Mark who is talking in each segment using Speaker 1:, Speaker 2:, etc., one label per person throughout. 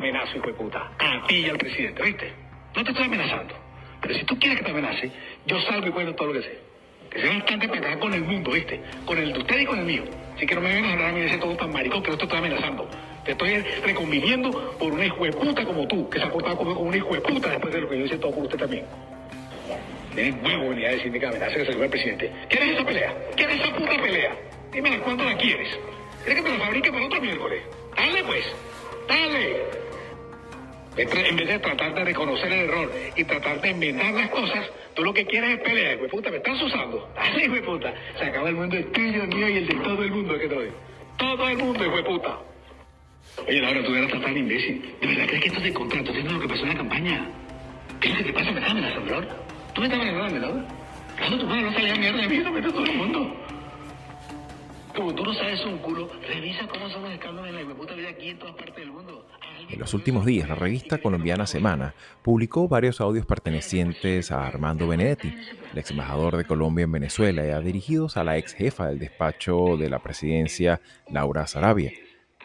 Speaker 1: Amenazo, hijo de puta. A ti y al presidente, ¿viste? No te estoy amenazando. Pero si tú quieres que te amenace, yo salgo y cuento todo lo que sé. Que sea bastante para con el mundo, ¿viste? Con el de usted y con el mío. Así que no me vengas a hablar a mí de ese todo tan maricón que no te estoy amenazando. Te estoy reconviniendo por una hijo de puta como tú, que se ha portado como un hijo de puta después de lo que yo hice todo por usted también. Tienes huevo venir a decirme que amenaza que se el presidente. ¿Quieres esa pelea? ¿Quieres esa puta pelea? Dime cuándo la quieres. ¿Quieres que te la fabrique para otro miércoles? Dale pues. Dale. En vez de tratar de reconocer el error y tratar de enmendar las cosas, tú lo que quieres es pelear, güey puta, me estás usando. Dale, güey puta. Se acaba el mundo el tuyo, el mío y el de todo el mundo que te Todo el mundo, güey puta. Oye, Laura, tú eras tan imbécil. ¿De verdad crees que esto es de contrato? ¿Tienes lo que pasó en la campaña? ¿Qué es lo que te pasa? ¿Me estás amenazando, Laura? ¿Tú me estás amenazando, Laura? Claro, tu madre no salía mierda de mí, no metes todo el mundo. Como tú no sabes un culo, revisa cómo son los escándalos en la puta vida aquí en todas partes del mundo.
Speaker 2: En los últimos días, la revista colombiana Semana publicó varios audios pertenecientes a Armando Benedetti, el ex embajador de Colombia en Venezuela, dirigidos a la ex jefa del despacho de la presidencia, Laura Sarabia.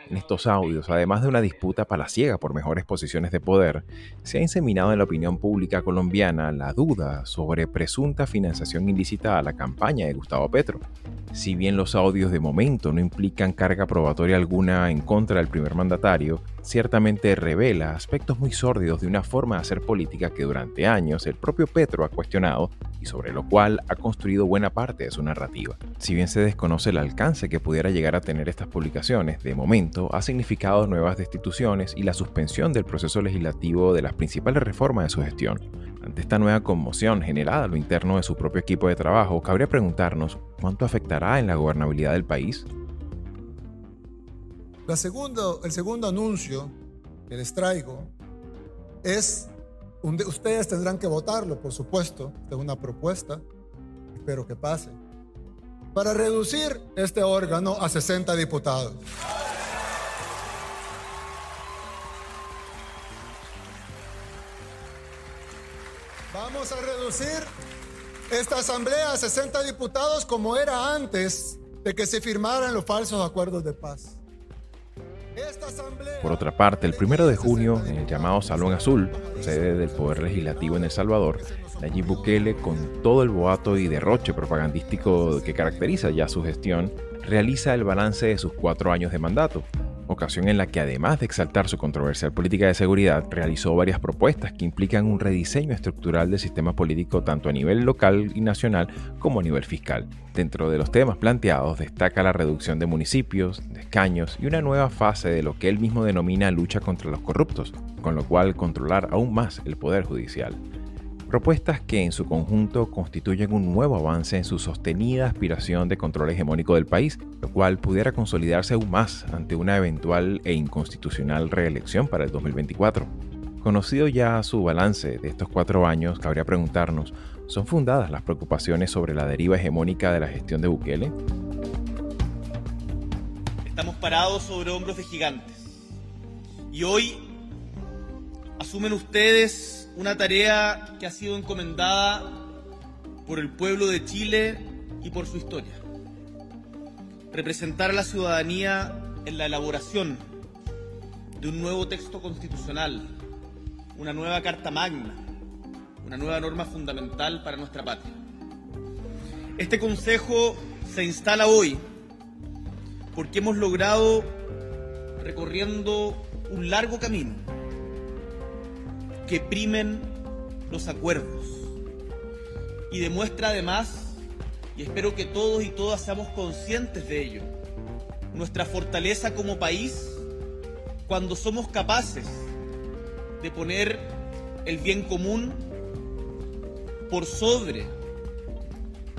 Speaker 2: En estos audios, además de una disputa palaciega por mejores posiciones de poder, se ha inseminado en la opinión pública colombiana la duda sobre presunta financiación ilícita a la campaña de Gustavo Petro. Si bien los audios de momento no implican carga probatoria alguna en contra del primer mandatario, ciertamente revela aspectos muy sórdidos de una forma de hacer política que durante años el propio Petro ha cuestionado y sobre lo cual ha construido buena parte de su narrativa. Si bien se desconoce el alcance que pudiera llegar a tener estas publicaciones, de momento ha significado nuevas destituciones y la suspensión del proceso legislativo de las principales reformas de su gestión. Ante esta nueva conmoción generada a lo interno de su propio equipo de trabajo, cabría preguntarnos cuánto afectará en la gobernabilidad del país
Speaker 3: segundo, el segundo anuncio que les traigo es, ustedes tendrán que votarlo, por supuesto, es una propuesta, espero que pase, para reducir este órgano a 60 diputados. Vamos a reducir esta asamblea a 60 diputados como era antes de que se firmaran los falsos acuerdos de paz.
Speaker 2: Por otra parte, el primero de junio, en el llamado Salón Azul, sede del Poder Legislativo en El Salvador, Nayib Bukele, con todo el boato y derroche propagandístico que caracteriza ya su gestión, realiza el balance de sus cuatro años de mandato, ocasión en la que además de exaltar su controversial política de seguridad, realizó varias propuestas que implican un rediseño estructural del sistema político tanto a nivel local y nacional como a nivel fiscal. Dentro de los temas planteados destaca la reducción de municipios, de escaños y una nueva fase de lo que él mismo denomina lucha contra los corruptos, con lo cual controlar aún más el poder judicial propuestas que en su conjunto constituyen un nuevo avance en su sostenida aspiración de control hegemónico del país, lo cual pudiera consolidarse aún más ante una eventual e inconstitucional reelección para el 2024. Conocido ya su balance de estos cuatro años, cabría preguntarnos, ¿son fundadas las preocupaciones sobre la deriva hegemónica de la gestión de Bukele?
Speaker 4: Estamos parados sobre hombros de gigantes. Y hoy asumen ustedes una tarea que ha sido encomendada por el pueblo de Chile y por su historia. Representar a la ciudadanía en la elaboración de un nuevo texto constitucional, una nueva Carta Magna, una nueva norma fundamental para nuestra patria. Este Consejo se instala hoy porque hemos logrado, recorriendo un largo camino, que primen los acuerdos. Y demuestra además, y espero que todos y todas seamos conscientes de ello, nuestra fortaleza como país cuando somos capaces de poner el bien común por sobre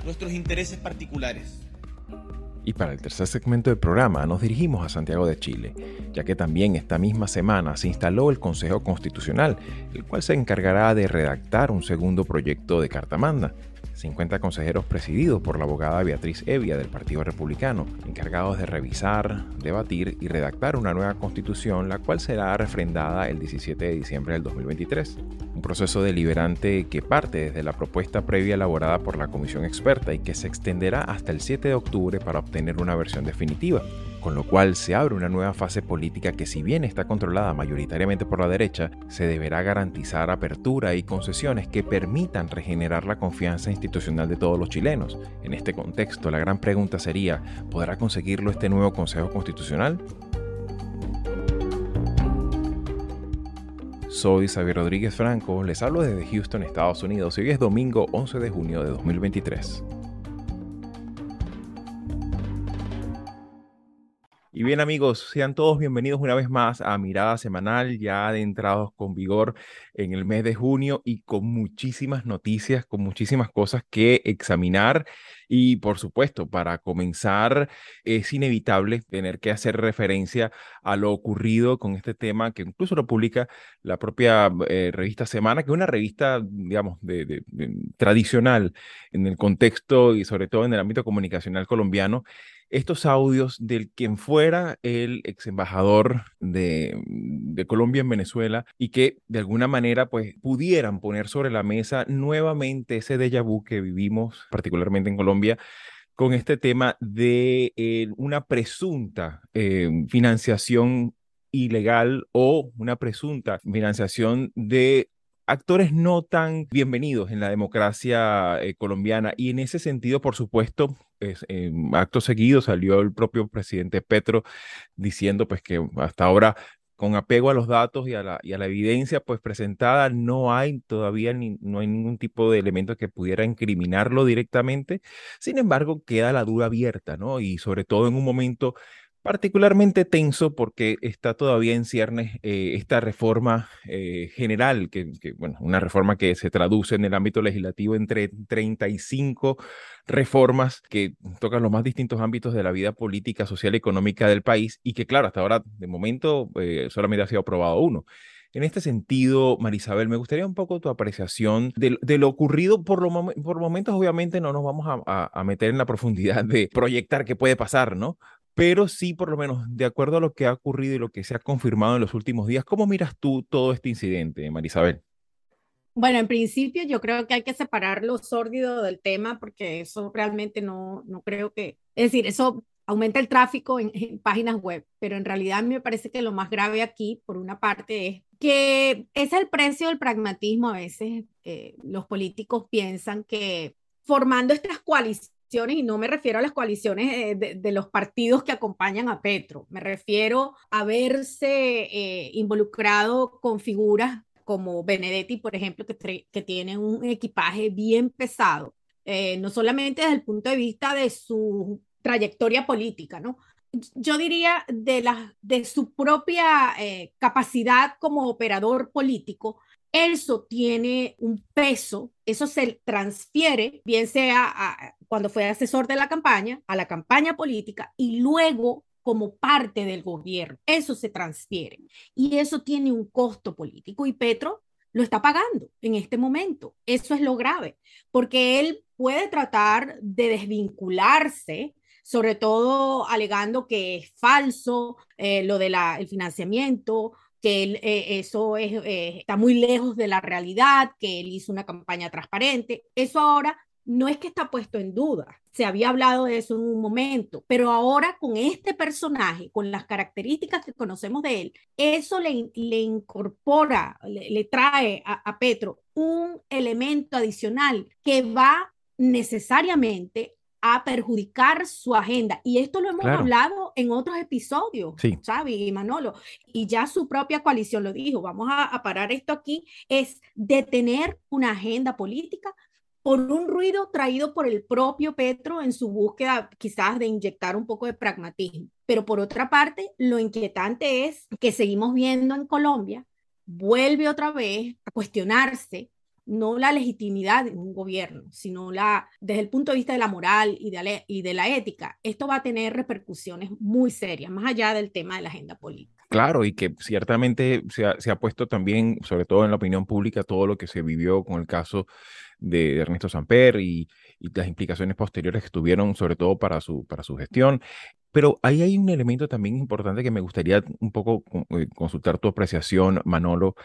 Speaker 4: nuestros intereses particulares.
Speaker 2: Y para el tercer segmento del programa nos dirigimos a Santiago de Chile, ya que también esta misma semana se instaló el Consejo Constitucional, el cual se encargará de redactar un segundo proyecto de Carta Magna. 50 consejeros presididos por la abogada Beatriz Evia del Partido Republicano, encargados de revisar, debatir y redactar una nueva constitución, la cual será refrendada el 17 de diciembre del 2023. Un proceso deliberante que parte desde la propuesta previa elaborada por la comisión experta y que se extenderá hasta el 7 de octubre para obtener una versión definitiva con lo cual se abre una nueva fase política que si bien está controlada mayoritariamente por la derecha, se deberá garantizar apertura y concesiones que permitan regenerar la confianza institucional de todos los chilenos. En este contexto, la gran pregunta sería, ¿podrá conseguirlo este nuevo Consejo Constitucional? Soy Xavier Rodríguez Franco, les hablo desde Houston, Estados Unidos, y hoy es domingo 11 de junio de 2023. Y bien amigos, sean todos bienvenidos una vez más a Mirada Semanal, ya adentrados con vigor en el mes de junio y con muchísimas noticias, con muchísimas cosas que examinar. Y por supuesto, para comenzar, es inevitable tener que hacer referencia a lo ocurrido con este tema que incluso lo publica la propia eh, revista Semana, que es una revista, digamos, de, tradicional en el contexto y sobre todo en el ámbito comunicacional colombiano estos audios del quien fuera el ex embajador de, de, Colombia en Venezuela y que de alguna manera pues pudieran poner sobre la mesa nuevamente ese déjà vu que vivimos particularmente en Colombia con este tema de eh, una presunta eh, financiación ilegal o una presunta financiación de actores no tan bienvenidos en la democracia eh, colombiana. Y en ese sentido, por supuesto, es, acto seguido salió el propio presidente Petro diciendo pues que hasta ahora con apego a los datos y a la, y a la evidencia pues presentada, no hay todavía ni, no hay ningún tipo de elemento que pudiera incriminarlo directamente. Sin embargo, queda la duda abierta, ¿no? Y sobre todo en un momento particularmente tenso porque está todavía en ciernes eh, esta reforma eh, general, que, bueno, una reforma que se traduce en el ámbito legislativo entre 35 reformas que tocan los más distintos ámbitos de la vida política, social y económica del país y que, claro, hasta ahora, de momento, eh, solamente ha sido aprobado uno. En este sentido, Marisabel, me gustaría un poco tu apreciación de, lo ocurrido. Por, lo, por momentos, obviamente, no nos vamos a, a, meter en la profundidad de proyectar qué puede pasar, ¿no? Pero sí, por lo menos, de acuerdo a lo que ha ocurrido y lo que se ha confirmado en los últimos días, ¿cómo miras tú todo este incidente, Marisabel?
Speaker 5: Bueno, en principio yo creo que hay que separar lo sórdido del tema porque eso realmente no, no creo que, es decir, eso aumenta el tráfico en, páginas web, pero en realidad me parece que lo más grave aquí, por una parte, es que es el precio del pragmatismo. A veces eh, los políticos piensan que formando estas coaliciones, y no me refiero a las coaliciones eh, de, los partidos que acompañan a Petro, me refiero a verse eh, involucrado con figuras como Benedetti, por ejemplo, que, que tiene un equipaje bien pesado, eh, no solamente desde el punto de vista de su trayectoria política, ¿no? Yo diría de, la, de su propia capacidad como operador político, eso tiene un peso, eso se transfiere, bien sea cuando fue asesor de la campaña, a la campaña política y luego como parte del gobierno. Eso se transfiere y eso tiene un costo político y Petro lo está pagando en este momento. Eso es lo grave, porque él puede tratar de desvincularse sobre todo alegando que es falso eh, lo del el financiamiento, que eh, eso eh, está muy lejos de la realidad, que él hizo una campaña transparente. Eso ahora no es que está puesto en duda, se había hablado de eso en un momento, pero ahora con este personaje, con las características que conocemos de él, eso le, le incorpora, le, trae a, a Petro un elemento adicional que va necesariamente a perjudicar su agenda. Y esto lo hemos hablado en otros episodios, sí. Xavi y Manolo, y ya su propia coalición lo dijo, vamos a, parar esto aquí, es detener una agenda política por un ruido traído por el propio Petro en su búsqueda quizás de inyectar un poco de pragmatismo. Pero por otra parte, lo inquietante es que seguimos viendo en Colombia, vuelve otra vez a cuestionarse no la legitimidad de un gobierno, sino la, desde el punto de vista de la moral y de la, ética, esto va a tener repercusiones muy serias, más allá del tema de la agenda política.
Speaker 2: Claro, y que ciertamente se ha puesto también, sobre todo en la opinión pública, todo lo que se vivió con el caso de Ernesto Samper y, las implicaciones posteriores que tuvieron, sobre todo para su, para su gestión. Pero ahí hay un elemento también importante que me gustaría un poco eh, consultar tu apreciación, Manolo,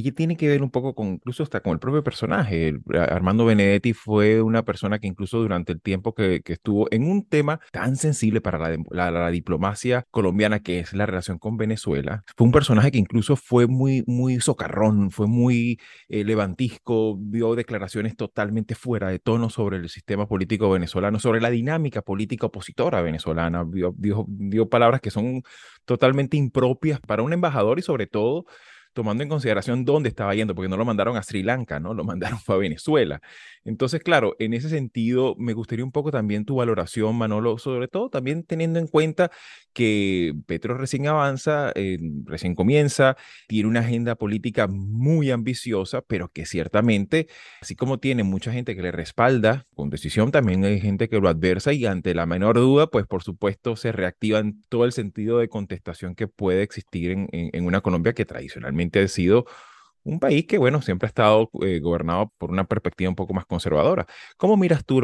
Speaker 2: que tiene que ver un poco con, incluso hasta con el propio personaje. Armando Benedetti fue una persona que incluso durante el tiempo que, estuvo en un tema tan sensible para la, la, diplomacia colombiana, que es la relación con Venezuela, fue un personaje que incluso fue muy, muy socarrón, fue muy eh, levantisco, dio declaraciones totalmente fuera de tono sobre el sistema político venezolano, sobre la dinámica política opositora venezolana, dio, dio, dio palabras que son totalmente impropias para un embajador y sobre todo tomando en consideración dónde estaba yendo, porque no lo mandaron a Sri Lanka, ¿no? Lo mandaron a Venezuela. Entonces, claro, en ese sentido, me gustaría un poco también tu valoración, Manolo, sobre todo también teniendo en cuenta que Petro recién avanza, recién comienza, tiene una agenda política muy ambiciosa, pero que ciertamente, así como tiene mucha gente que le respalda con decisión, también hay gente que lo adversa y ante la menor duda, pues por supuesto se reactiva en todo el sentido de contestación que puede existir en, en una Colombia que tradicionalmente ha sido un país que, bueno, siempre ha estado eh, gobernado por una perspectiva un poco más conservadora. ¿Cómo miras tú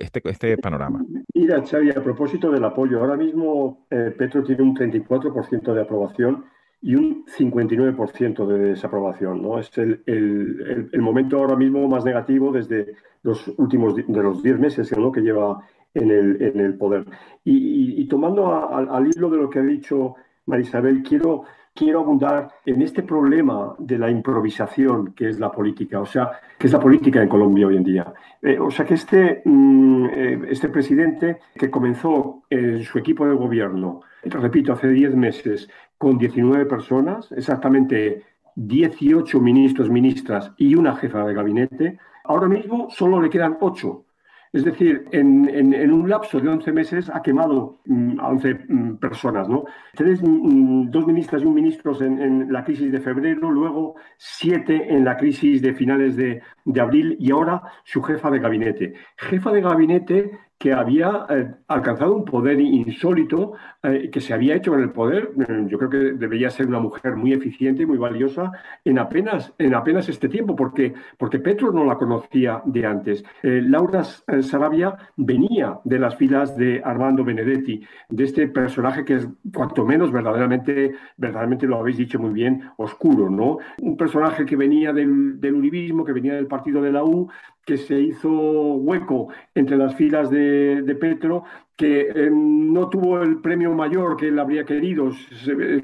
Speaker 2: este, este panorama?
Speaker 6: Mira, Xavi, a propósito del apoyo, ahora mismo eh, Petro tiene un 34% de aprobación y un 59% de desaprobación. ¿no? Es el, el, el, momento ahora mismo más negativo desde los últimos de los 10 meses que lleva en el, en poder. Y, tomando al hilo de lo que ha dicho Marisabel, quiero quiero abundar en este problema de la improvisación que es la política, o sea, que es la política en Colombia hoy en día. Eh, o sea, que este, mm, eh, este presidente que comenzó en su equipo de gobierno, repito, hace 10 meses, con 19 personas, exactamente 18 ministros, ministras y una jefa de gabinete, ahora mismo solo le quedan 8 es decir, en, en, un lapso de 11 meses ha quemado mm, a 11 mm, personas. ¿no? Tres, mm, dos ministras y un ministro en, en, la crisis de febrero, luego siete en la crisis de finales de, de abril y ahora su jefa de gabinete. Jefa de gabinete que había eh, alcanzado un poder insólito, eh, que se había hecho en el poder. Eh, yo creo que debería ser una mujer muy eficiente y muy valiosa en apenas, en apenas este tiempo, porque, porque Petro no la conocía de antes. Eh, Laura Sarabia venía de las filas de Armando Benedetti, de este personaje que es cuanto menos verdaderamente, verdaderamente lo habéis dicho muy bien, oscuro, ¿no? Un personaje que venía del, del que venía del partido de la U, que se hizo hueco entre las filas de, Petro, que eh, no tuvo el premio mayor que él habría querido,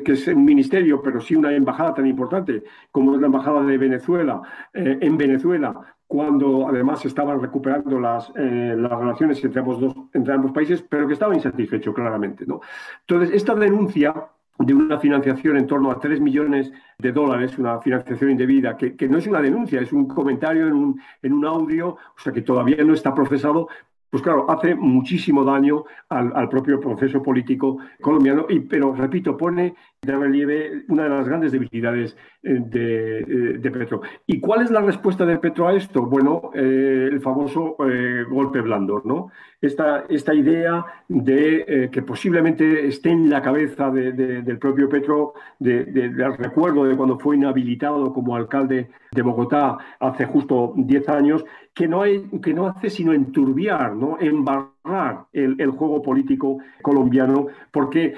Speaker 6: que es un ministerio, pero sí una embajada tan importante como es la embajada de Venezuela, eh, en Venezuela, cuando además estaban recuperando las, eh, las relaciones entre ambos, dos, entre ambos países, pero que estaba insatisfecho claramente. ¿no? Entonces, esta denuncia de una financiación en torno a 3 millones de dólares, una financiación indebida, que, que, no es una denuncia, es un comentario en un, en un audio, o sea que todavía no está procesado, pues claro, hace muchísimo daño al, al, propio proceso político colombiano, y, pero repito, pone de relieve una de las grandes debilidades eh, de, eh, de, Petro. ¿Y cuál es la respuesta de Petro a esto? Bueno, eh, el famoso golpe blando, ¿no? Esta, esta idea de que posiblemente esté en la cabeza de, del propio Petro, del recuerdo de cuando fue inhabilitado como alcalde de Bogotá hace justo 10 años, que no, hay, que no hace sino enturbiar, ¿no? El, el, juego político colombiano, porque,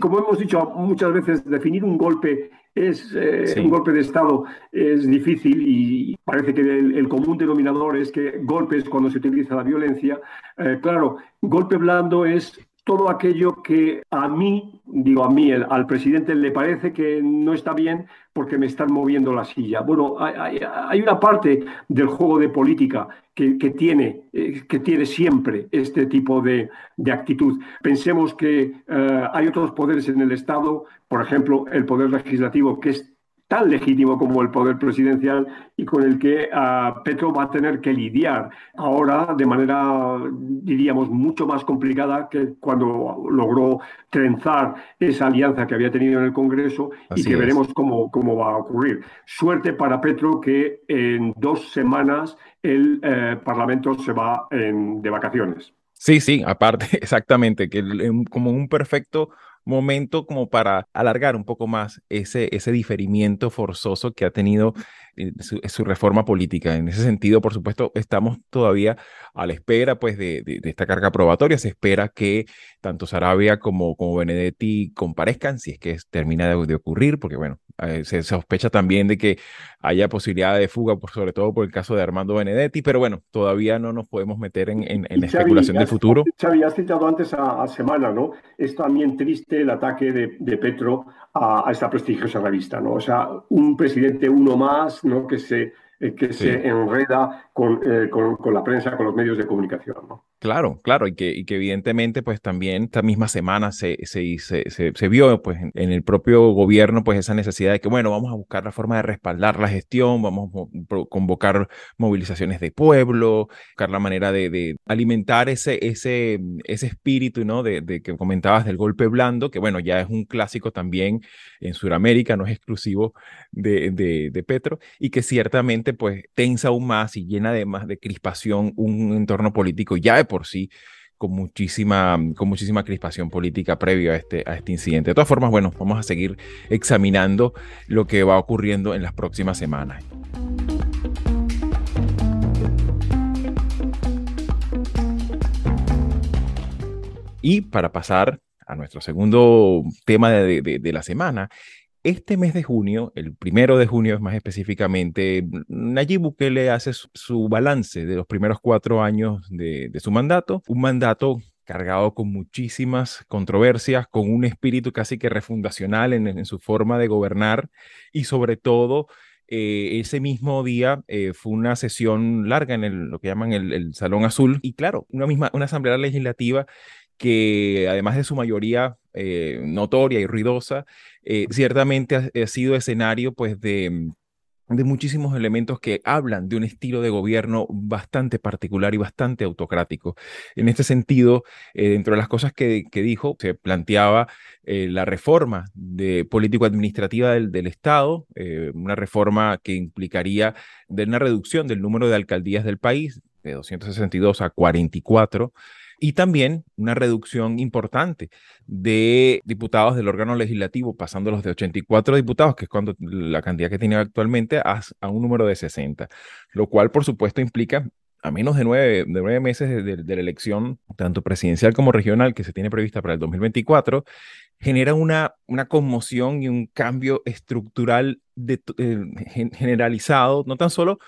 Speaker 6: como hemos dicho muchas veces, definir un golpe es eh, sí. un golpe de Estado es difícil y parece que el, el, común denominador es que golpes cuando se utiliza la violencia. Eh, claro, golpe blando es todo aquello que a mí, digo a mí, el, al presidente le parece que no está bien porque me están moviendo la silla. Bueno, hay, una parte del juego de política que, que tiene, eh, que tiene siempre este tipo de, de actitud. Pensemos que eh, hay otros poderes en el Estado, por ejemplo, el poder legislativo, que es tan legítimo como el poder presidencial y con el que uh, Petro va a tener que lidiar ahora de manera, diríamos, mucho más complicada que cuando logró trenzar esa alianza que había tenido en el Congreso Así y que es. veremos cómo, cómo va a ocurrir. Suerte para Petro que en dos semanas el eh, Parlamento se va en, de vacaciones.
Speaker 2: Sí, sí, aparte, exactamente, que como un perfecto momento como para alargar un poco más ese, ese diferimiento forzoso que ha tenido eh, su, reforma política. En ese sentido, por supuesto, estamos todavía a la espera pues, de, de, esta carga probatoria. Se espera que tanto Sarabia como, como Benedetti comparezcan, si es que termina de, de ocurrir, porque bueno, eh, se sospecha también de que haya posibilidad de fuga, por, sobre todo por el caso de Armando Benedetti, pero bueno, todavía no nos podemos meter en, en, en la especulación del futuro.
Speaker 6: Xavi, has citado antes a, a, Semana, ¿no? Es también triste el ataque de, de Petro a, a, esta prestigiosa revista, ¿no? O sea, un presidente uno más, ¿no? Que se, eh, que sí. se enreda con, eh, con, con, la prensa, con los medios de comunicación, ¿no?
Speaker 2: Claro, claro, y que, y que evidentemente pues también esta misma semana se, se, se, se, vio pues en, en, el propio gobierno pues esa necesidad de que bueno, vamos a buscar la forma de respaldar la gestión, vamos a convocar movilizaciones de pueblo, buscar la manera de, de alimentar ese, ese, ese espíritu, ¿no? De, de, que comentabas del golpe blando, que bueno, ya es un clásico también en Sudamérica, no es exclusivo de, de, de Petro, y que ciertamente pues tensa aún más y llena de más de crispación un entorno político ya por sí con muchísima, con muchísima crispación política previo a este, a este incidente. De todas formas, bueno, vamos a seguir examinando lo que va ocurriendo en las próximas semanas. Y para pasar a nuestro segundo tema de, de, de la semana, este mes de junio, el primero de junio más específicamente, Nayib Bukele hace su, balance de los primeros cuatro años de, su mandato, un mandato cargado con muchísimas controversias, con un espíritu casi que refundacional en, en su forma de gobernar y sobre todo eh, ese mismo día eh, fue una sesión larga en el, lo que llaman el, el, Salón Azul y claro, una misma una asamblea legislativa que además de su mayoría eh, notoria y ruidosa, eh, ciertamente ha, sido escenario pues de, de muchísimos elementos que hablan de un estilo de gobierno bastante particular y bastante autocrático. En este sentido, eh, dentro de las cosas que, que dijo, se planteaba la reforma de político-administrativa del, del, Estado, una reforma que implicaría una reducción del número de alcaldías del país de 262 a 44 y también una reducción importante de diputados del órgano legislativo, pasándolos de 84 diputados, que es cuando la cantidad que tiene actualmente, a, un número de 60, lo cual por supuesto implica a menos de nueve, de nueve meses de, la elección, tanto presidencial como regional, que se tiene prevista para el 2024, genera una, una conmoción y un cambio estructural eh, generalizado, no tan solo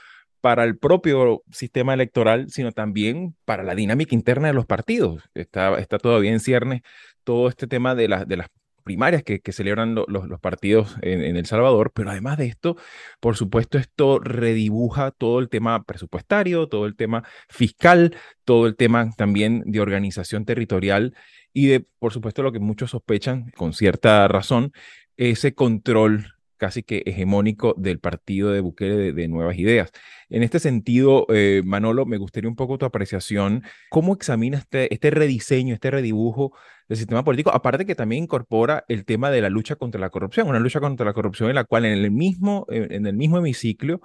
Speaker 2: para el propio sistema electoral, sino también para la dinámica interna de los partidos. Está, todavía en ciernes todo este tema de, la, de las primarias que, celebran lo, los, los, partidos en, en, El Salvador, pero además de esto, por supuesto, esto redibuja todo el tema presupuestario, todo el tema fiscal, todo el tema también de organización territorial y de, por supuesto, lo que muchos sospechan con cierta razón, ese control casi que hegemónico del partido de Bukele de, de Nuevas Ideas. En este sentido, eh, Manolo, me gustaría un poco tu apreciación. ¿Cómo examinas este, este rediseño, este redibujo del sistema político? Aparte que también incorpora el tema de la lucha contra la corrupción, una lucha contra la corrupción en la cual en el mismo, en el mismo hemiciclo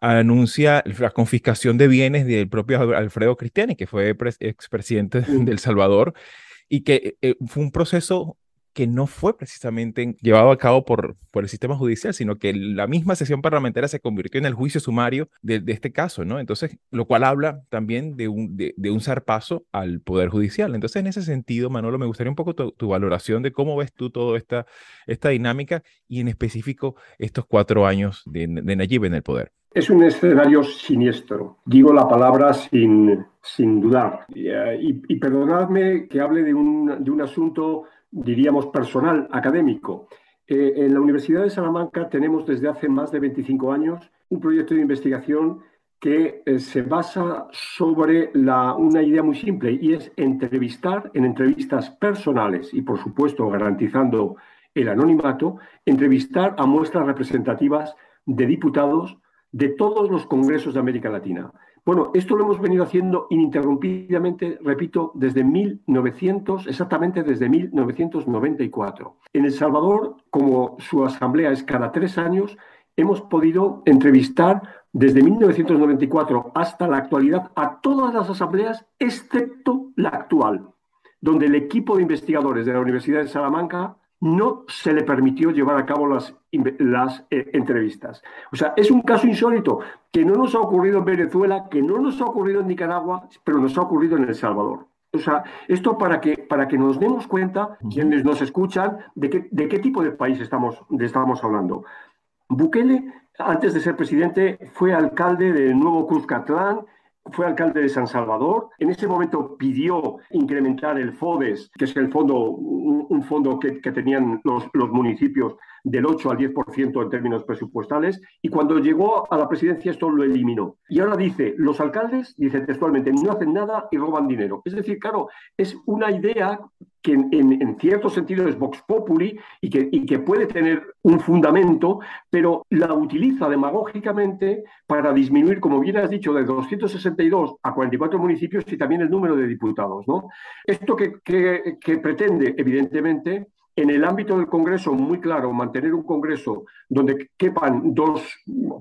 Speaker 2: anuncia la confiscación de bienes del propio Alfredo Cristiani, que fue expresidente de El Salvador, y que eh, fue un proceso que no fue precisamente llevado a cabo por, por el sistema judicial, sino que la misma sesión parlamentaria se convirtió en el juicio sumario de, este caso, ¿no? Entonces, lo cual habla también de un, de, un zarpazo al Poder Judicial. Entonces, en ese sentido, Manolo, me gustaría un poco tu, valoración de cómo ves tú toda esta, esta dinámica y en específico estos cuatro años de, de Nayib en el poder.
Speaker 6: Es un escenario siniestro. Digo la palabra sin, sin dudar. Y, y, y perdonadme que hable de un, de un asunto diríamos, personal, académico. Eh, en la Universidad de Salamanca tenemos desde hace más de 25 años un proyecto de investigación que eh, se basa sobre una idea muy simple y es entrevistar en entrevistas personales y, por supuesto, garantizando el anonimato, entrevistar a muestras representativas de diputados de todos los congresos de América Latina. Bueno, esto lo hemos venido haciendo ininterrumpidamente, repito, desde 1900, exactamente desde 1994. En El Salvador, como su asamblea es cada tres años, hemos podido entrevistar desde 1994 hasta la actualidad a todas las asambleas, excepto la actual, donde el equipo de investigadores de la Universidad de Salamanca no se le permitió llevar a cabo las, las eh, entrevistas. O sea, es un caso insólito que no nos ha ocurrido en Venezuela, que no nos ha ocurrido en Nicaragua, pero nos ha ocurrido en El Salvador. O sea, esto para que, para que nos demos cuenta, quienes nos escuchan, de qué, de qué tipo de país estamos, de estamos hablando. Bukele, antes de ser presidente, fue alcalde del nuevo Cuzcatlán fue alcalde de San Salvador. En ese momento pidió incrementar el FODES, que es el fondo, un, fondo que, tenían los, los, municipios del 8 al 10% en términos presupuestales. Y cuando llegó a la presidencia esto lo eliminó. Y ahora dice, los alcaldes, dice textualmente, no hacen nada y roban dinero. Es decir, claro, es una idea que en, cierto sentido es Vox Populi y que, y que puede tener un fundamento, pero la utiliza demagógicamente para disminuir, como bien has dicho, de 262 a 44 municipios y también el número de diputados. ¿no? Esto que, que pretende, evidentemente, en el ámbito del Congreso, muy claro, mantener un Congreso donde quepan dos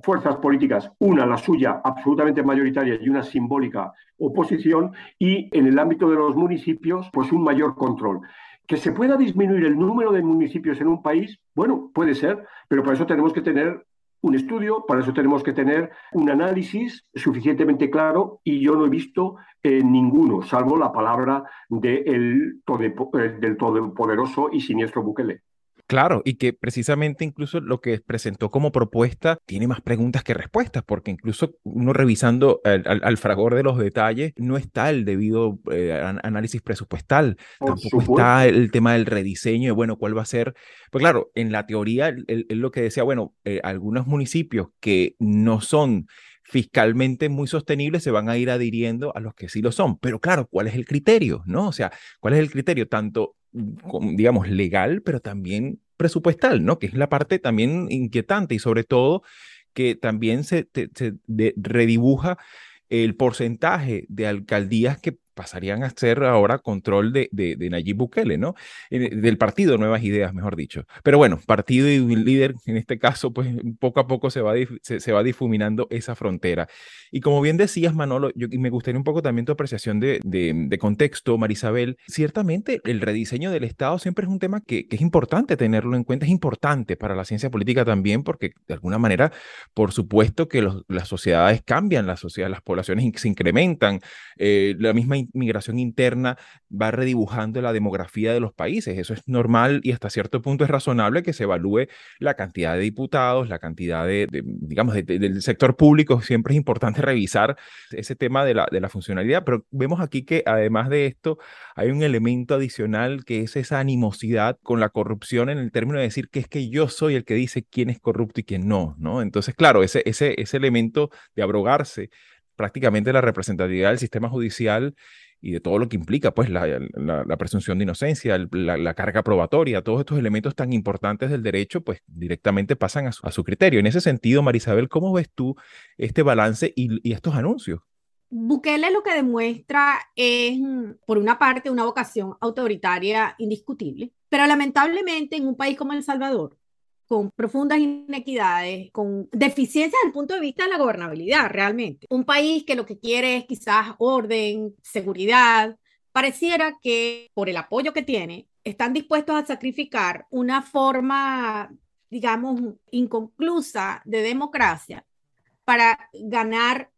Speaker 6: fuerzas políticas, una la suya absolutamente mayoritaria y una simbólica oposición, y en el ámbito de los municipios, pues un mayor control. Que se pueda disminuir el número de municipios en un país, bueno, puede ser, pero para eso tenemos que tener un estudio, para eso tenemos que tener un análisis suficientemente claro y yo no he visto eh, ninguno, salvo la palabra eh, del todopoderoso y siniestro Bukele.
Speaker 2: Claro, y que precisamente incluso lo que presentó como propuesta tiene más preguntas que respuestas, porque incluso uno revisando al, fragor de los detalles, no está el debido eh, análisis presupuestal, tampoco está el tema del rediseño de, bueno, cuál va a ser. Pues claro, en la teoría, él, lo que decía, bueno, eh, algunos municipios que no son fiscalmente muy sostenibles se van a ir adhiriendo a los que sí lo son. Pero claro, ¿cuál es el criterio? ¿No? O sea, ¿cuál es el criterio? Tanto digamos, legal, pero también presupuestal, ¿no? Que es la parte también inquietante y sobre todo que también se, se redibuja el porcentaje de alcaldías que pasarían a ser ahora control de, de, Nayib Bukele, ¿no? Del partido Nuevas Ideas, mejor dicho. Pero bueno, partido y líder, en este caso, pues poco a poco se va, se, va difuminando esa frontera. Y como bien decías, Manolo, yo, y me gustaría un poco también tu apreciación de, de, contexto, Marisabel, ciertamente el rediseño del Estado siempre es un tema que, que, es importante tenerlo en cuenta, es importante para la ciencia política también, porque de alguna manera, por supuesto que las sociedades cambian, las sociedades, las poblaciones se incrementan, eh, la misma migración interna va redibujando la demografía de los países. Eso es normal y hasta cierto punto es razonable que se evalúe la cantidad de diputados, la cantidad de, digamos, del sector público. Siempre es importante revisar ese tema de la, de la funcionalidad, pero vemos aquí que además de esto hay un elemento adicional que es esa animosidad con la corrupción en el término de decir que es que yo soy el que dice quién es corrupto y quién no, ¿no? Entonces, claro, ese, ese, ese elemento de abrogarse prácticamente la representatividad del sistema judicial y de todo lo que implica, pues, la, presunción de inocencia, la, carga probatoria, todos estos elementos tan importantes del derecho, pues, directamente pasan a su, criterio. En ese sentido, Marisabel, ¿cómo ves tú este balance y, y estos anuncios?
Speaker 5: Bukele lo que demuestra es, por una parte, una vocación autoritaria indiscutible, pero lamentablemente en un país como El Salvador, con profundas inequidades, con deficiencias desde el punto de vista de la gobernabilidad realmente. Un país que lo que quiere es quizás orden, seguridad. Pareciera que por el apoyo que tiene, están dispuestos a sacrificar una forma, digamos, inconclusa de democracia para ganar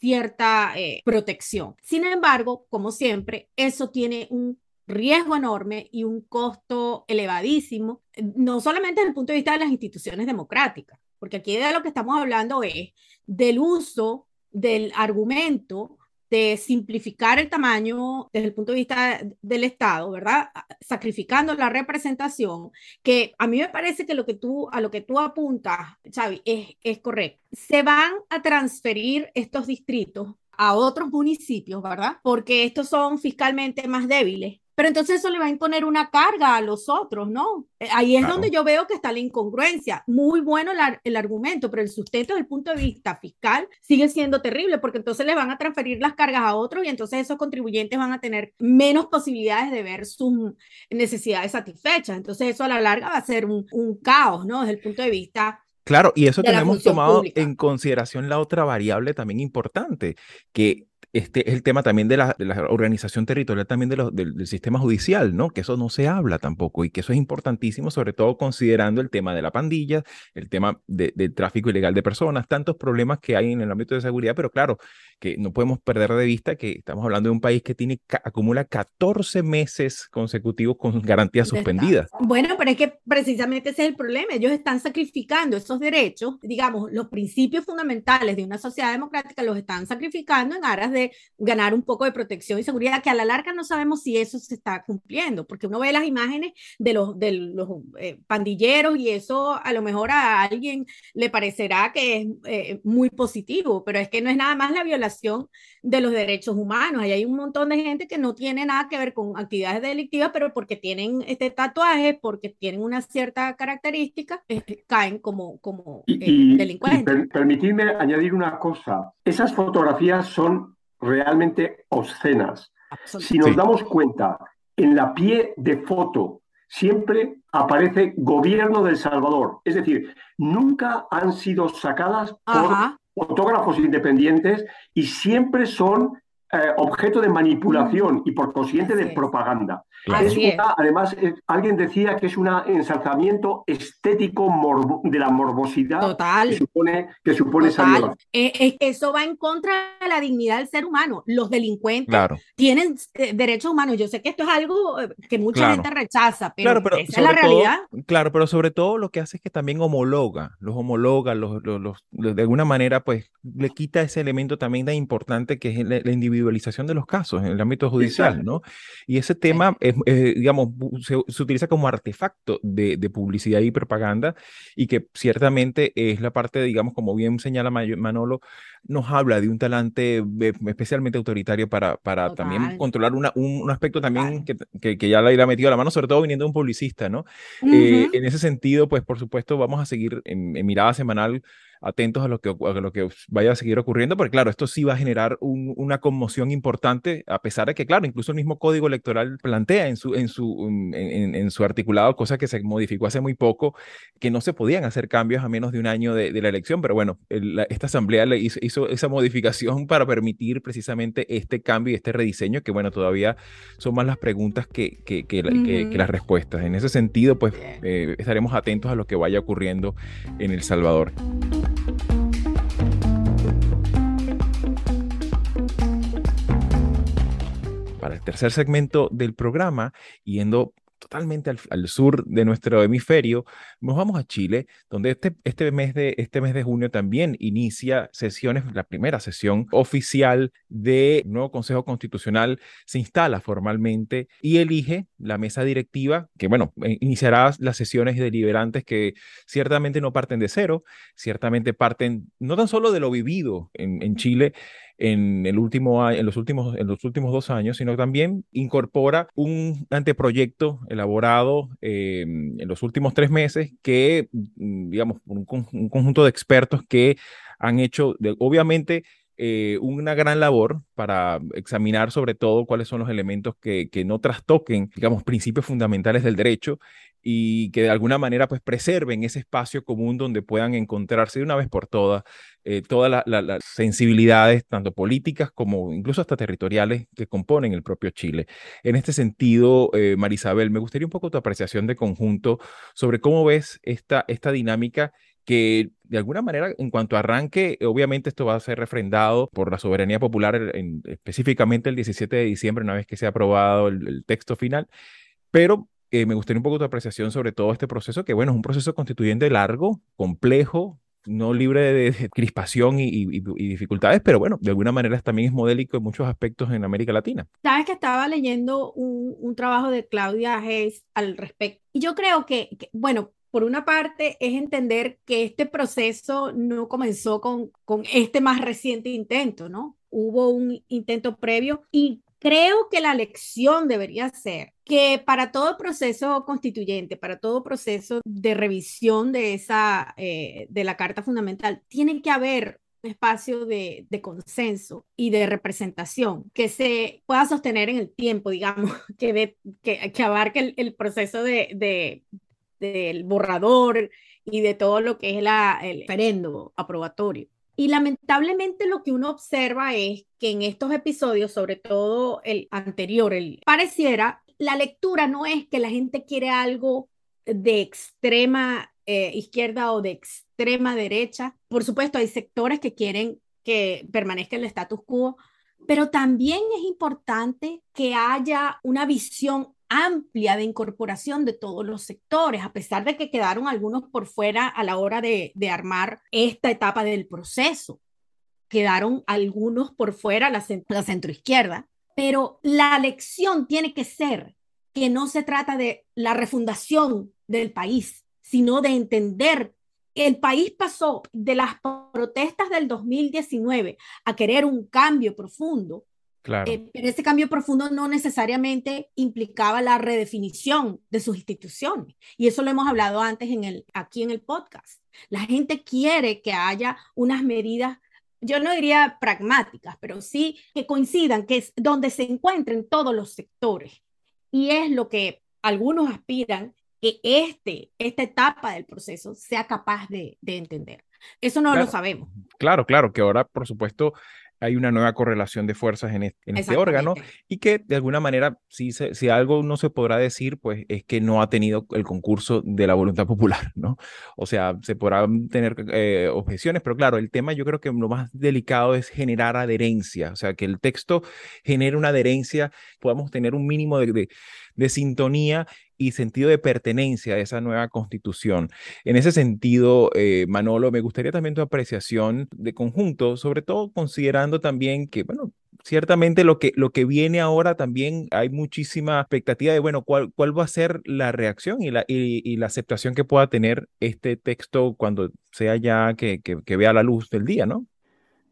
Speaker 5: cierta eh, protección. Sin embargo, como siempre, eso tiene un riesgo enorme y un costo elevadísimo, no solamente desde el punto de vista de las instituciones democráticas, porque aquí de lo que estamos hablando es del uso del argumento de simplificar el tamaño desde el punto de vista del Estado, ¿verdad? Sacrificando la representación, que a mí me parece que lo que tú, a lo que tú apuntas, Xavi, es, es correcto. Se van a transferir estos distritos a otros municipios, ¿verdad? Porque estos son fiscalmente más débiles pero entonces eso le va a imponer una carga a los otros, ¿no? Eh, ahí es donde yo veo que está la incongruencia. Muy bueno el argumento, pero el sustento desde el punto de vista fiscal sigue siendo terrible porque entonces le van a transferir las cargas a otros y entonces esos contribuyentes van a tener menos posibilidades de ver sus necesidades satisfechas. Entonces eso a la larga va a ser un, un caos, ¿no? Desde el punto de vista
Speaker 2: Claro, y eso tenemos tomado en consideración la otra variable también importante, que este es el tema también de la, organización territorial también de del, sistema judicial, ¿no? Que eso no se habla tampoco y que eso es importantísimo, sobre todo considerando el tema de la pandilla, el tema del tráfico ilegal de personas, tantos problemas que hay en el ámbito de seguridad, pero claro, que no podemos perder de vista que estamos hablando de un país que tiene acumula 14 meses consecutivos con garantías suspendidas.
Speaker 5: Bueno, pero es que precisamente ese es el problema. Ellos están sacrificando esos derechos, digamos, los principios fundamentales de una sociedad democrática los están sacrificando en aras de ganar un poco de protección y seguridad, que a la larga no sabemos si eso se está cumpliendo, porque uno ve las imágenes de los, de los eh, pandilleros y eso a lo mejor a alguien le parecerá que es eh, muy positivo, pero es que no es nada más la violación de los derechos humanos. Ahí hay un montón de gente que no tiene nada que ver con actividades delictivas, pero porque tienen este tatuaje, porque tienen una cierta característica, eh, caen como, como
Speaker 6: delincuentes. permitidme añadir una cosa. Esas fotografías son realmente obscenas. Si nos damos cuenta, en la pie de foto siempre aparece gobierno del Salvador. Es decir, nunca han sido sacadas por fotógrafos independientes y siempre son eh, objeto de manipulación y por consiguiente de propaganda. además, eh, alguien decía que es un ensalzamiento estético de la morbosidad
Speaker 5: Total.
Speaker 6: que supone, que supone
Speaker 5: eh, eso va en contra de la dignidad del ser humano. Los delincuentes tienen derechos humanos. Yo sé que esto es algo que mucha gente rechaza, pero, esa es la realidad.
Speaker 2: Claro, pero sobre todo lo que hace es que también homologa, los homologa, los, los, de alguna manera, pues le quita ese elemento también tan importante que es la, la individualidad individualización de los casos en el ámbito judicial, ¿no? Y ese tema, es, digamos, se, utiliza como artefacto de, publicidad y propaganda y que ciertamente es la parte, digamos, como bien señala Manolo, nos habla de un talante especialmente autoritario para, para también controlar una, un, aspecto también que, que, ya le ha metido a la mano, sobre todo viniendo de un publicista, ¿no? Eh, en ese sentido, pues por supuesto vamos a seguir en, en mirada semanal atentos a lo que, a lo que vaya a seguir ocurriendo, porque claro, esto sí va a generar una conmoción importante, a pesar de que, claro, incluso el mismo código electoral plantea en su, en su, um, en, su articulado, cosa que se modificó hace muy poco, que no se podían hacer cambios a menos de un año de, la elección, pero bueno, esta asamblea le hizo, esa modificación para permitir precisamente este cambio y este rediseño, que bueno, todavía son más las preguntas que, que, que, las respuestas. En ese sentido, pues eh, estaremos atentos a lo que vaya ocurriendo en El Salvador. Para el tercer segmento del programa, yendo totalmente al, sur de nuestro hemisferio, nos vamos a Chile, donde este, este, mes de, este mes de junio también inicia sesiones, la primera sesión oficial del nuevo Consejo Constitucional se instala formalmente y elige la mesa directiva, que bueno, eh, iniciará las sesiones deliberantes que ciertamente no parten de cero, ciertamente parten no tan solo de lo vivido en, en Chile, en, el último, en, los últimos, en los últimos dos años, sino también incorpora un anteproyecto elaborado eh, en los últimos tres meses que, mm, digamos, un, un conjunto de expertos que han hecho, obviamente, eh, una gran labor para examinar sobre todo cuáles son los elementos que, que, no trastoquen, digamos, principios fundamentales del derecho y que de alguna manera pues preserven ese espacio común donde puedan encontrarse de una vez por todas eh, todas las sensibilidades, tanto políticas como incluso hasta territoriales, que componen el propio Chile. En este sentido, eh, Marisabel, me gustaría un poco tu apreciación de conjunto sobre cómo ves esta, esta dinámica que de alguna manera, en cuanto arranque, obviamente esto va a ser refrendado por la soberanía popular en, específicamente el 17 de diciembre, una vez que sea aprobado el, texto final, pero eh, me gustaría un poco tu apreciación sobre todo este proceso, que bueno, es un proceso constituyente largo, complejo, no libre de, crispación y, dificultades, pero bueno, de alguna manera también es modélico en muchos aspectos en América Latina.
Speaker 5: Sabes que estaba leyendo un, trabajo de Claudia Hayes al respecto. Y yo creo que, bueno, por una parte es entender que este proceso no comenzó con, con este más reciente intento, ¿no? Hubo un intento previo y Creo que la lección debería ser que para todo proceso constituyente, para todo proceso de revisión de esa eh, de la Carta Fundamental, tiene que haber un espacio de, consenso y de representación que se pueda sostener en el tiempo, digamos, que, que, abarque el, proceso de, del borrador y de todo lo que es la, el referendo aprobatorio. Y lamentablemente lo que uno observa es que en estos episodios, sobre todo el anterior, el, pareciera la lectura no es que la gente quiere algo de extrema eh, izquierda o de extrema derecha. Por supuesto, hay sectores que quieren que permanezca el status quo, pero también es importante que haya una visión amplia de incorporación de todos los sectores, a pesar de que quedaron algunos por fuera a la hora de, armar esta etapa del proceso. Quedaron algunos por fuera, la, la centroizquierda, pero la lección tiene que ser que no se trata de la refundación del país, sino de entender que el país pasó de las protestas del 2019 a querer un cambio profundo Claro. Eh, pero ese cambio profundo no necesariamente implicaba la redefinición de sus instituciones. Y eso lo hemos hablado antes en el, aquí en el podcast. La gente quiere que haya unas medidas, yo no diría pragmáticas, pero sí que coincidan, que es donde se encuentren todos los sectores. Y es lo que algunos aspiran que este, esta etapa del proceso sea capaz de, entender. Eso no lo sabemos.
Speaker 2: Claro, claro, que ahora, por supuesto, hay una nueva correlación de fuerzas en, este, órgano y que de alguna manera, si, si algo no se podrá decir, pues es que no ha tenido el concurso de la voluntad popular, ¿no? O sea, se podrán tener eh, objeciones, pero claro, el tema yo creo que lo más delicado es generar adherencia, o sea, que el texto genere una adherencia, podamos tener un mínimo de, de sintonía y sentido de pertenencia a esa nueva constitución. En ese sentido, eh, Manolo, me gustaría también tu apreciación de conjunto, sobre todo considerando también que, bueno, ciertamente lo que, lo que viene ahora también hay muchísima expectativa de, bueno, cuál, cuál va a ser la reacción y la, y, la aceptación que pueda tener este texto cuando sea ya que, que, vea la luz del día, ¿no?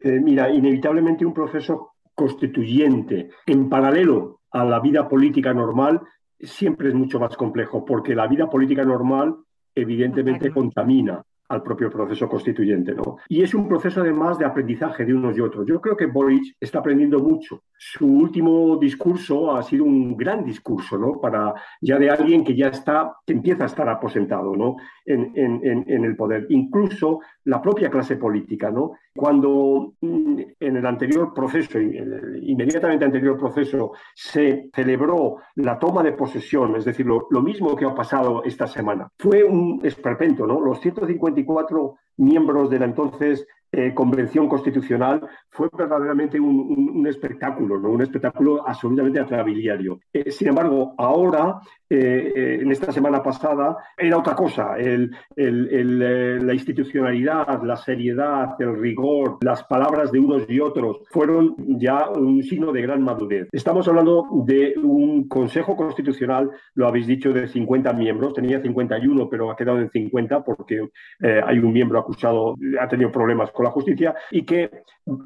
Speaker 6: Eh, mira, inevitablemente un proceso constituyente en paralelo a la vida política normal siempre es mucho más complejo, porque la vida política normal evidentemente contamina al propio proceso constituyente. ¿no? Y es un proceso además de aprendizaje de unos y otros. Yo creo que Boric está aprendiendo mucho. Su último discurso ha sido un gran discurso, ¿no? Para ya de alguien que ya está, que empieza a estar aposentado, ¿no? En, el poder. Incluso la propia clase política, ¿no? Cuando mm, en el anterior proceso, inmediatamente anterior proceso, se celebró la toma de posesión, es decir, lo, lo mismo que ha pasado esta semana, fue un esperpento, ¿no? Los 154 miembros de la entonces eh, convención constitucional fue verdaderamente un, espectáculo, ¿no? un espectáculo absolutamente atrabiliario. Eh, sin embargo, ahora, eh, en esta semana pasada, era otra cosa. El, la institucionalidad, la seriedad, el rigor, las palabras de unos y otros fueron ya un signo de gran madurez. Estamos hablando de un Consejo Constitucional, lo habéis dicho, de 50 miembros, tenía 51, pero ha quedado en 50 porque hay un miembro acusado, ha tenido problemas la justicia y que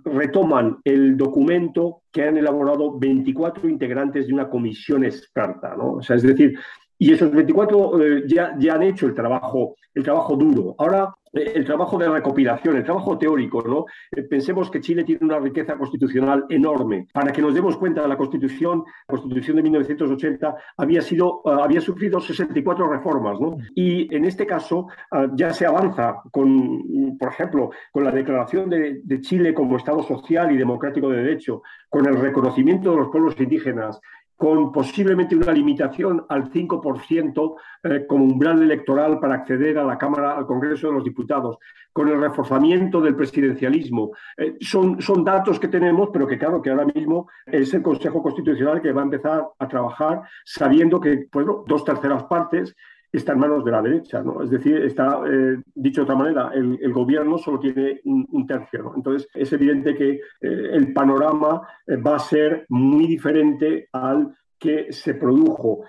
Speaker 6: retoman el documento que han elaborado 24 integrantes de una comisión experta, ¿no? O sea, es decir, y esos 24 eh, ya, ya han hecho el trabajo, el trabajo duro. Ahora el trabajo de recopilación, el trabajo teórico, ¿no? Eh, pensemos que Chile tiene una riqueza constitucional enorme. Para que nos demos cuenta, la Constitución, la Constitución de 1980 había sido, eh, había sufrido 64 reformas, ¿no? Y en este caso eh, ya se avanza con, por ejemplo, con la declaración de, de Chile como Estado social y democrático de derecho, con el reconocimiento de los pueblos indígenas, con posiblemente una limitación al 5% eh, como umbral electoral para acceder a la Cámara, al Congreso de los Diputados, con el reforzamiento del presidencialismo. Eh, son, son datos que tenemos, pero que claro, que ahora mismo es el Consejo Constitucional que va a empezar a trabajar sabiendo que, bueno, dos terceras partes está en manos de la derecha, ¿no? Es decir, está, eh, dicho de otra manera, el, gobierno solo tiene un, tercio. Entonces, es evidente que eh, el panorama eh, va a ser muy diferente al que se produjo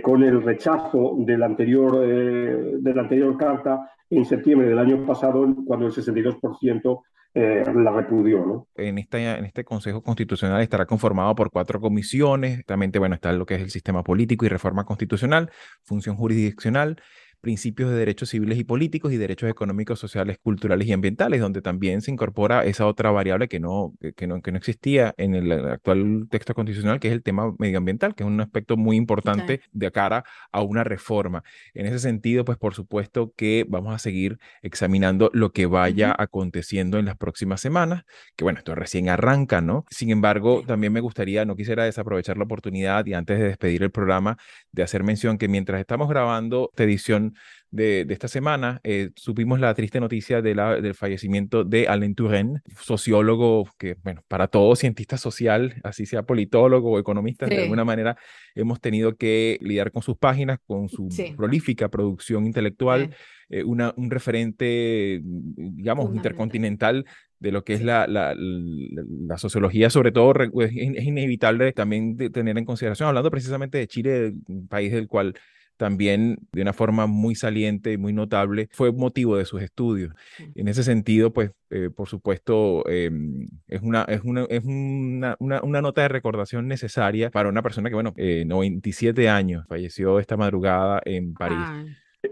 Speaker 6: con el rechazo del anterior, de la anterior carta en septiembre del año pasado, cuando el 62% eh, la repudió. ¿no?
Speaker 2: En, esta, en este Consejo Constitucional estará conformado por cuatro comisiones. También, bueno, está lo que es el sistema político y reforma constitucional, función jurisdiccional, principios de derechos civiles y políticos y derechos económicos, sociales, culturales y ambientales, donde también se incorpora esa otra variable que no, que no, que no existía en el actual texto constitucional, que es el tema medioambiental, que es un aspecto muy importante de cara a una reforma. En ese sentido, pues por supuesto que vamos a seguir examinando lo que vaya aconteciendo en las próximas semanas, que bueno, esto recién arranca, ¿no? Sin embargo, también me gustaría, no quisiera desaprovechar la oportunidad y antes de despedir el programa, de hacer mención que mientras estamos grabando esta edición de, esta semana, eh, supimos la triste noticia de la, del fallecimiento de Alain Touraine, sociólogo que, bueno, para todo cientista social, así sea politólogo o economista, de alguna manera hemos tenido que lidiar con sus páginas, con su prolífica producción intelectual, eh, una, un referente, digamos, intercontinental de lo que es la, la, la, sociología, sobre todo es, inevitable también tener en consideración, hablando precisamente de Chile, un país del cual también de una forma muy saliente y muy notable, fue motivo de sus estudios. En ese sentido, pues, eh, por supuesto, em, es, una, es, una, es una, una, nota de recordación necesaria para una persona que, bueno, eh, 97 años, falleció esta madrugada en París. Ah.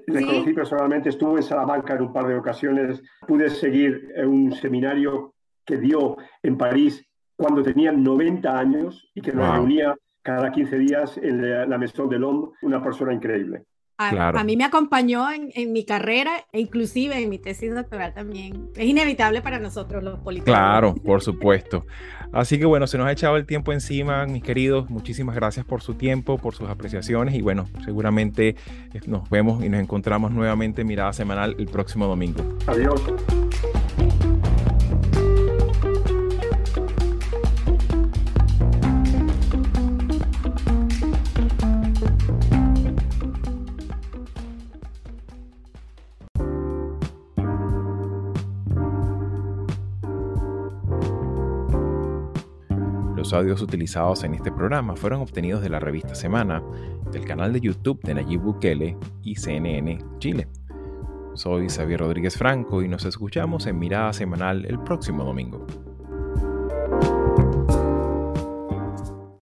Speaker 6: Le conocí personalmente, estuvo en Salamanca en un par de ocasiones, pude seguir un seminario que dio en París cuando tenía 90 años y que nos reunía cada 15 días en la, Maison de l'Homme, una persona increíble.
Speaker 5: A, mí me acompañó en, en, mi carrera e inclusive en mi tesis doctoral también. Es inevitable para nosotros los políticos.
Speaker 2: Claro, por supuesto. Así que bueno, se nos ha echado el tiempo encima, mis queridos. Muchísimas gracias por su tiempo, por sus apreciaciones y bueno, seguramente eh, nos vemos y nos encontramos nuevamente en Mirada Semanal el próximo domingo.
Speaker 6: Adiós.
Speaker 2: Los audios utilizados en este programa fueron obtenidos de la revista Semana, del canal de YouTube de Nayib Bukele y CNN Chile. Soy Xavier Rodríguez Franco y nos escuchamos en Mirada Semanal el próximo domingo.